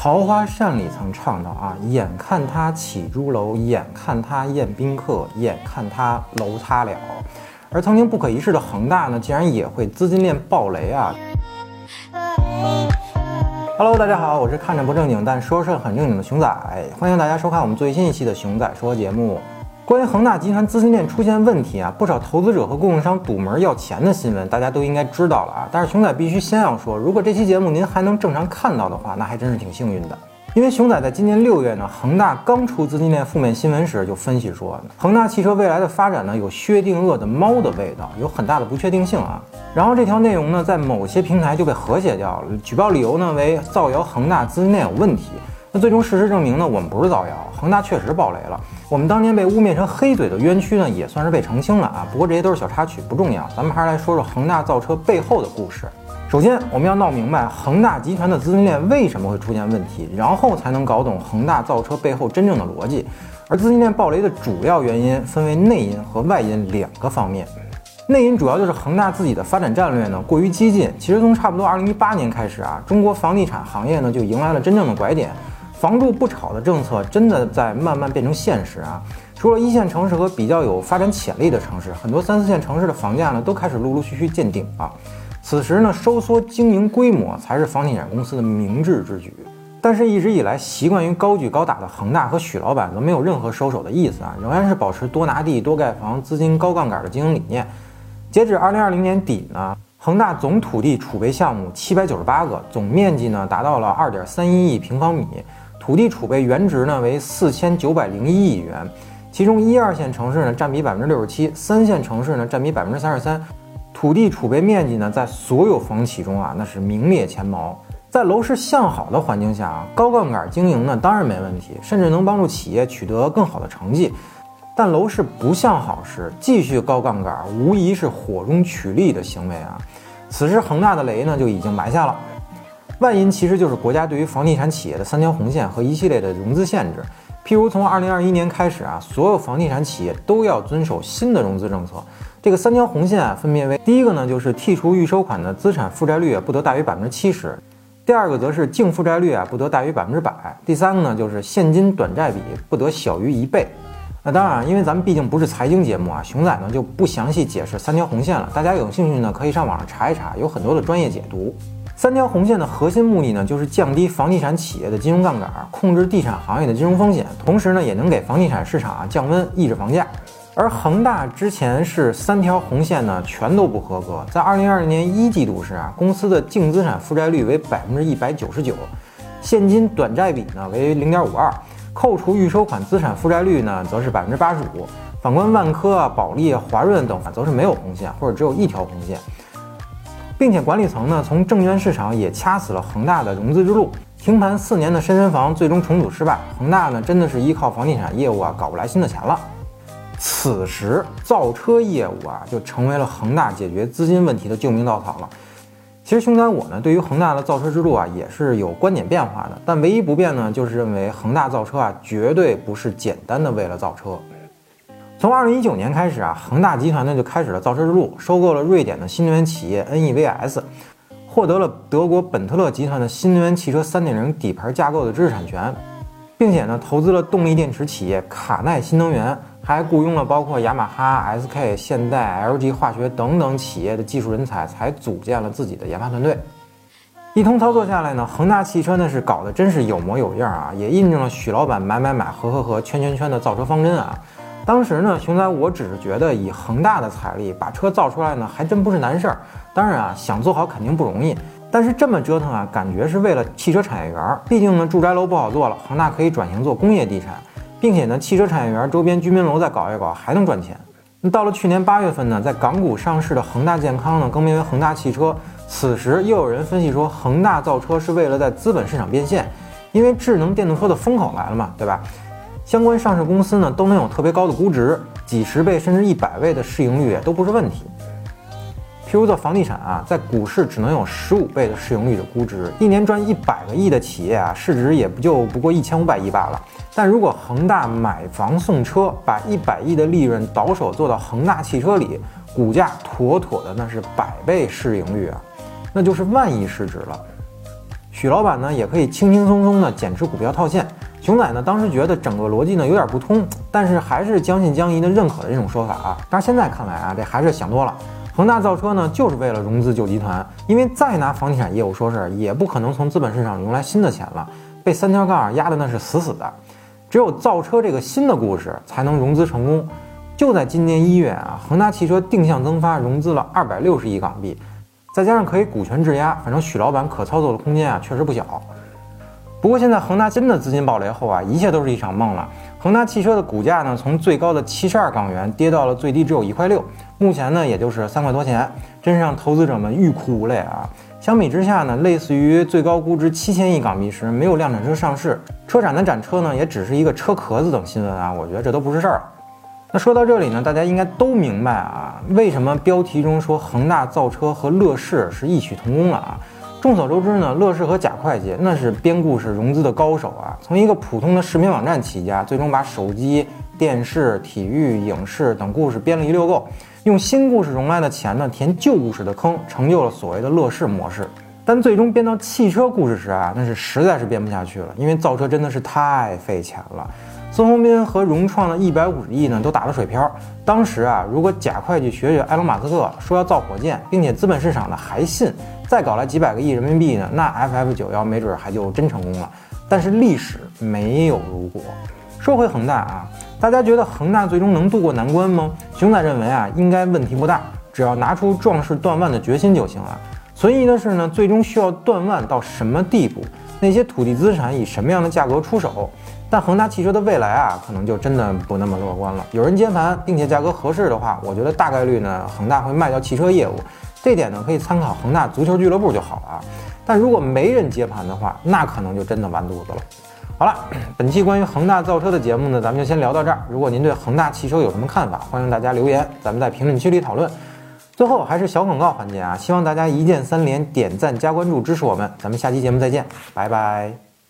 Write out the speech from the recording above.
桃花扇里曾唱到啊，眼看他起朱楼，眼看他宴宾客，眼看他楼塌了。而曾经不可一世的恒大呢，竟然也会资金链爆雷啊！Hello，大家好，我是看着不正经但说事很正经的熊仔，欢迎大家收看我们最新一期的熊仔说节目。关于恒大集团资金链出现问题啊，不少投资者和供应商堵门要钱的新闻，大家都应该知道了啊。但是熊仔必须先要说，如果这期节目您还能正常看到的话，那还真是挺幸运的。因为熊仔在今年六月呢，恒大刚出资金链负面新闻时就分析说，恒大汽车未来的发展呢有薛定谔的猫的味道，有很大的不确定性啊。然后这条内容呢，在某些平台就被和谐掉了，举报理由呢为造谣恒大资金链有问题。最终事实证明呢，我们不是造谣，恒大确实暴雷了。我们当年被污蔑成黑嘴的冤屈呢，也算是被澄清了啊。不过这些都是小插曲，不重要。咱们还是来说说恒大造车背后的故事。首先，我们要闹明白恒大集团的资金链为什么会出现问题，然后才能搞懂恒大造车背后真正的逻辑。而资金链暴雷的主要原因分为内因和外因两个方面。内因主要就是恒大自己的发展战略呢过于激进。其实从差不多二零一八年开始啊，中国房地产行业呢就迎来了真正的拐点。房住不炒的政策真的在慢慢变成现实啊！除了一线城市和比较有发展潜力的城市，很多三四线城市的房价呢都开始陆陆续续见顶啊。此时呢，收缩经营规模才是房地产公司的明智之举。但是，一直以来习惯于高举高打的恒大和许老板则没有任何收手的意思啊，仍然是保持多拿地、多盖房、资金高杠杆的经营理念。截止二零二零年底呢，恒大总土地储备项目七百九十八个，总面积呢达到了二点三一亿平方米。土地储备原值呢为四千九百零一亿元，其中一二线城市呢占比百分之六十七，三线城市呢占比百分之三十三。土地储备面积呢在所有房企中啊那是名列前茅。在楼市向好的环境下啊，高杠杆经营呢当然没问题，甚至能帮助企业取得更好的成绩。但楼市不向好时，继续高杠杆无疑是火中取栗的行为啊。此时恒大的雷呢就已经埋下了。外因其实就是国家对于房地产企业的三条红线和一系列的融资限制。譬如从二零二一年开始啊，所有房地产企业都要遵守新的融资政策。这个三条红线啊，分别为：第一个呢，就是剔除预收款的资产负债率不得大于百分之七十；第二个则是净负债率啊不得大于百分之百；第三个呢，就是现金短债比不得小于一倍。那当然，因为咱们毕竟不是财经节目啊，熊仔呢就不详细解释三条红线了。大家有兴趣呢，可以上网上查一查，有很多的专业解读。三条红线的核心目的呢，就是降低房地产企业的金融杠杆，控制地产行业的金融风险，同时呢，也能给房地产市场啊降温，抑制房价。而恒大之前是三条红线呢，全都不合格。在二零二零年一季度时啊，公司的净资产负债率为百分之一百九十九，现金短债比呢为零点五二，扣除预收款资产负债率呢则是百分之八十五。反观万科啊、保利、华润等，则是没有红线，或者只有一条红线。并且管理层呢，从证券市场也掐死了恒大的融资之路。停盘四年的深深房最终重组失败，恒大呢真的是依靠房地产业务啊搞不来新的钱了。此时造车业务啊就成为了恒大解决资金问题的救命稻草了。其实兄仔我呢对于恒大的造车之路啊也是有观点变化的，但唯一不变呢就是认为恒大造车啊绝对不是简单的为了造车。从二零一九年开始啊，恒大集团呢就开始了造车之路，收购了瑞典的新能源企业 NEVS，获得了德国本特勒集团的新能源汽车三点零底盘架构的知识产权，并且呢投资了动力电池企业卡耐新能源，还雇佣了包括雅马哈、SK、现代、LG 化学等等企业的技术人才，才组建了自己的研发团队。一通操作下来呢，恒大汽车呢是搞得真是有模有样啊，也印证了许老板买买买、合合合、圈圈圈的造车方针啊。当时呢，熊仔我只是觉得以恒大的财力把车造出来呢，还真不是难事儿。当然啊，想做好肯定不容易。但是这么折腾啊，感觉是为了汽车产业园。毕竟呢，住宅楼不好做了，恒大可以转型做工业地产，并且呢，汽车产业园周边居民楼再搞一搞，还能赚钱。那到了去年八月份呢，在港股上市的恒大健康呢，更名为恒大汽车。此时又有人分析说，恒大造车是为了在资本市场变现，因为智能电动车的风口来了嘛，对吧？相关上市公司呢都能有特别高的估值，几十倍甚至一百倍的市盈率也都不是问题。譬如做房地产啊，在股市只能有十五倍的市盈率的估值，一年赚一百个亿的企业啊，市值也不就不过一千五百亿罢了。但如果恒大买房送车，把一百亿的利润倒手做到恒大汽车里，股价妥妥的那是百倍市盈率啊，那就是万亿市值了。许老板呢也可以轻轻松松的减持股票套现。熊仔呢当时觉得整个逻辑呢有点不通，但是还是将信将疑的认可了这种说法啊。但是现在看来啊，这还是想多了。恒大造车呢就是为了融资救集团，因为再拿房地产业务说事儿，也不可能从资本市场融来新的钱了，被三条杠压的那是死死的。只有造车这个新的故事才能融资成功。就在今年一月啊，恒大汽车定向增发融资了二百六十亿港币，再加上可以股权质押，反正许老板可操作的空间啊确实不小。不过现在恒大真的资金暴雷后啊，一切都是一场梦了。恒大汽车的股价呢，从最高的七十二港元跌到了最低只有一块六，目前呢也就是三块多钱，真是让投资者们欲哭无泪啊！相比之下呢，类似于最高估值七千亿港币时没有量产车上市，车展的展车呢也只是一个车壳子等新闻啊，我觉得这都不是事儿。那说到这里呢，大家应该都明白啊，为什么标题中说恒大造车和乐视是异曲同工了啊？众所周知呢，乐视和贾会计那是编故事融资的高手啊。从一个普通的视频网站起家，最终把手机、电视、体育、影视等故事编了一溜够，用新故事融来的钱呢填旧故事的坑，成就了所谓的乐视模式。但最终编到汽车故事时啊，那是实在是编不下去了，因为造车真的是太费钱了。孙宏斌和融创的一百五十亿呢都打了水漂。当时啊，如果贾会计学学埃隆马斯克说要造火箭，并且资本市场呢还信。再搞来几百个亿人民币呢，那 FF 九幺没准还就真成功了。但是历史没有如果。说回恒大啊，大家觉得恒大最终能渡过难关吗？熊仔认为啊，应该问题不大，只要拿出壮士断腕的决心就行了。存疑的是呢，最终需要断腕到什么地步？那些土地资产以什么样的价格出手？但恒大汽车的未来啊，可能就真的不那么乐观了。有人接盘，并且价格合适的话，我觉得大概率呢，恒大会卖掉汽车业务。这点呢，可以参考恒大足球俱乐部就好了啊。但如果没人接盘的话，那可能就真的完犊子了。好了，本期关于恒大造车的节目呢，咱们就先聊到这儿。如果您对恒大汽车有什么看法，欢迎大家留言，咱们在评论区里讨论。最后还是小广告环节啊，希望大家一键三连、点赞加关注支持我们。咱们下期节目再见，拜拜。